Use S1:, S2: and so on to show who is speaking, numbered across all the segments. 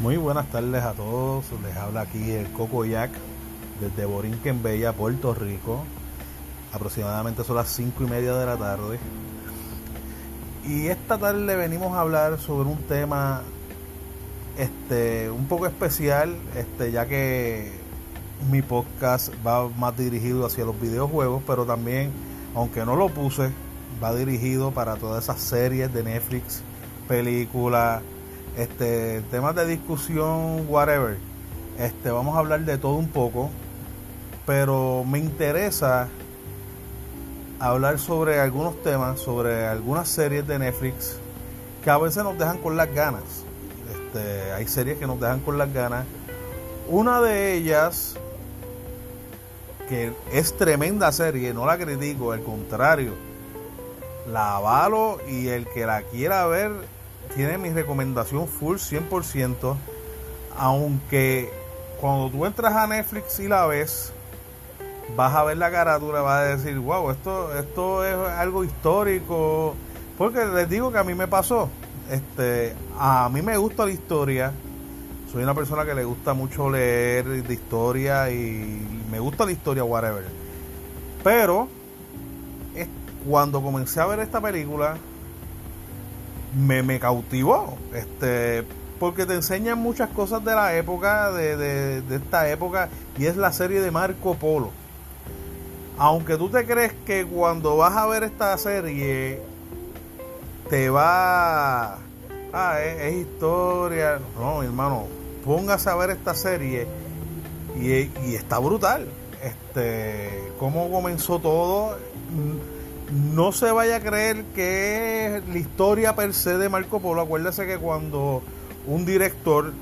S1: Muy buenas tardes a todos. Les habla aquí el Coco Jack desde Borinquen Bella, Puerto Rico. Aproximadamente son las 5 y media de la tarde. Y esta tarde venimos a hablar sobre un tema este, un poco especial, este, ya que mi podcast va más dirigido hacia los videojuegos, pero también, aunque no lo puse, va dirigido para todas esas series de Netflix, películas, este, temas de discusión, whatever. Este, vamos a hablar de todo un poco, pero me interesa hablar sobre algunos temas, sobre algunas series de Netflix que a veces nos dejan con las ganas. Este, hay series que nos dejan con las ganas. Una de ellas, que es tremenda serie, no la critico, al contrario, la avalo y el que la quiera ver tiene mi recomendación full 100%, aunque cuando tú entras a Netflix y la ves, vas a ver la carátula, vas a decir, wow, esto, esto es algo histórico, porque les digo que a mí me pasó, este, a mí me gusta la historia, soy una persona que le gusta mucho leer de historia y me gusta la historia, whatever, pero cuando comencé a ver esta película, me, me cautivó. Este, porque te enseñan muchas cosas de la época, de, de, esta época, y es la serie de Marco Polo. Aunque tú te crees que cuando vas a ver esta serie te va. Ah, es, historia. No, hermano, póngase a ver esta serie y, y está brutal. Este, cómo comenzó todo no se vaya a creer que la historia per se de Marco Polo. Acuérdese que cuando un director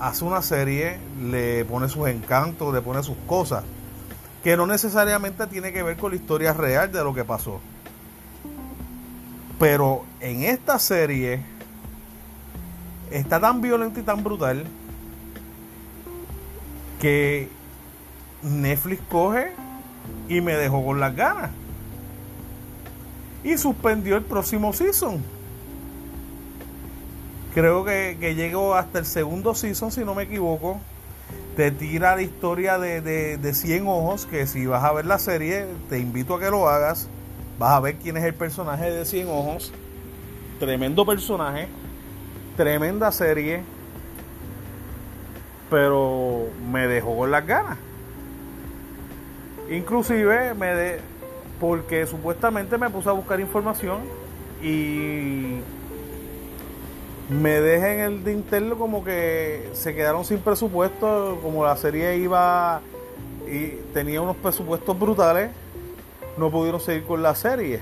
S1: hace una serie, le pone sus encantos, le pone sus cosas, que no necesariamente tiene que ver con la historia real de lo que pasó. Pero en esta serie está tan violenta y tan brutal que Netflix coge y me dejó con las ganas y suspendió el próximo season. Creo que, llegó hasta el segundo season, si no me equivoco. Te tira la historia de, de, de 100 ojos, que si vas a ver la serie, te invito a que lo hagas. Vas a ver quién es el personaje de 100 ojos. Tremendo personaje. Tremenda serie. Pero me dejó con las ganas. Inclusive me, de, porque supuestamente me puse a buscar información y me dejé en el de interno como que se quedaron sin presupuesto, como la serie iba y tenía unos presupuestos brutales, no pudieron seguir con la serie.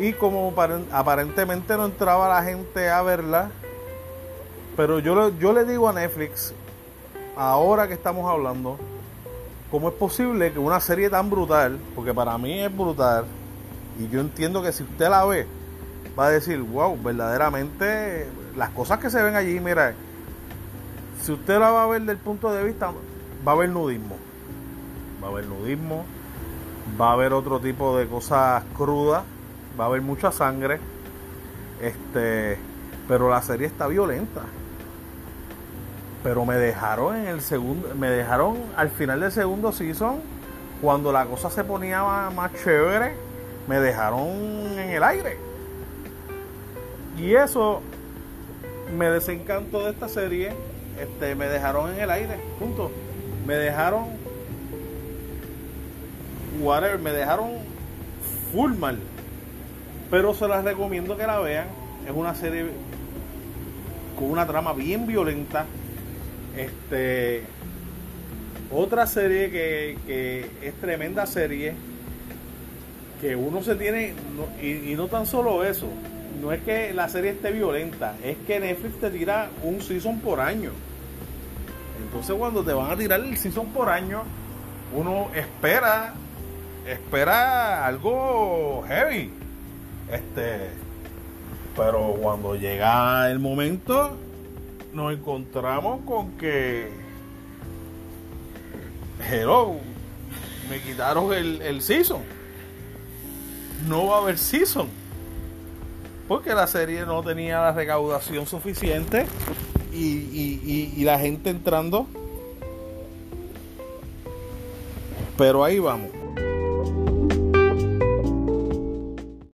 S1: Y como aparentemente no entraba la gente a verla, pero yo le digo a Netflix, ahora que estamos hablando, ¿cómo es posible que una serie tan brutal, porque para mí es brutal, y yo entiendo que si usted la ve, va a decir, wow, verdaderamente las cosas que se ven allí, mira, si usted la va a ver del punto de vista, va a haber nudismo, va a haber nudismo, va a haber otro tipo de cosas crudas, va a haber mucha sangre, este, pero la serie está violenta pero me dejaron en el segundo, me dejaron al final del segundo season, cuando la cosa se ponía más, chévere, me dejaron en el aire. Y eso me desencantó de esta serie, este, me dejaron en el aire, punto. Me dejaron, whatever, me dejaron full mal. Pero se las recomiendo que la vean. Es una serie con una trama bien violenta, este, otra serie que, es tremenda serie, que uno se tiene, y, no tan solo eso, no es que la serie esté violenta, es que Netflix te tira un season por año. Entonces cuando te van a tirar el season por año, uno espera, espera algo heavy. Este, pero cuando llega el momento, nos encontramos con que hello me quitaron el, el season no va a haber season porque la serie no tenía la recaudación suficiente y, y la gente entrando. Pero ahí vamos.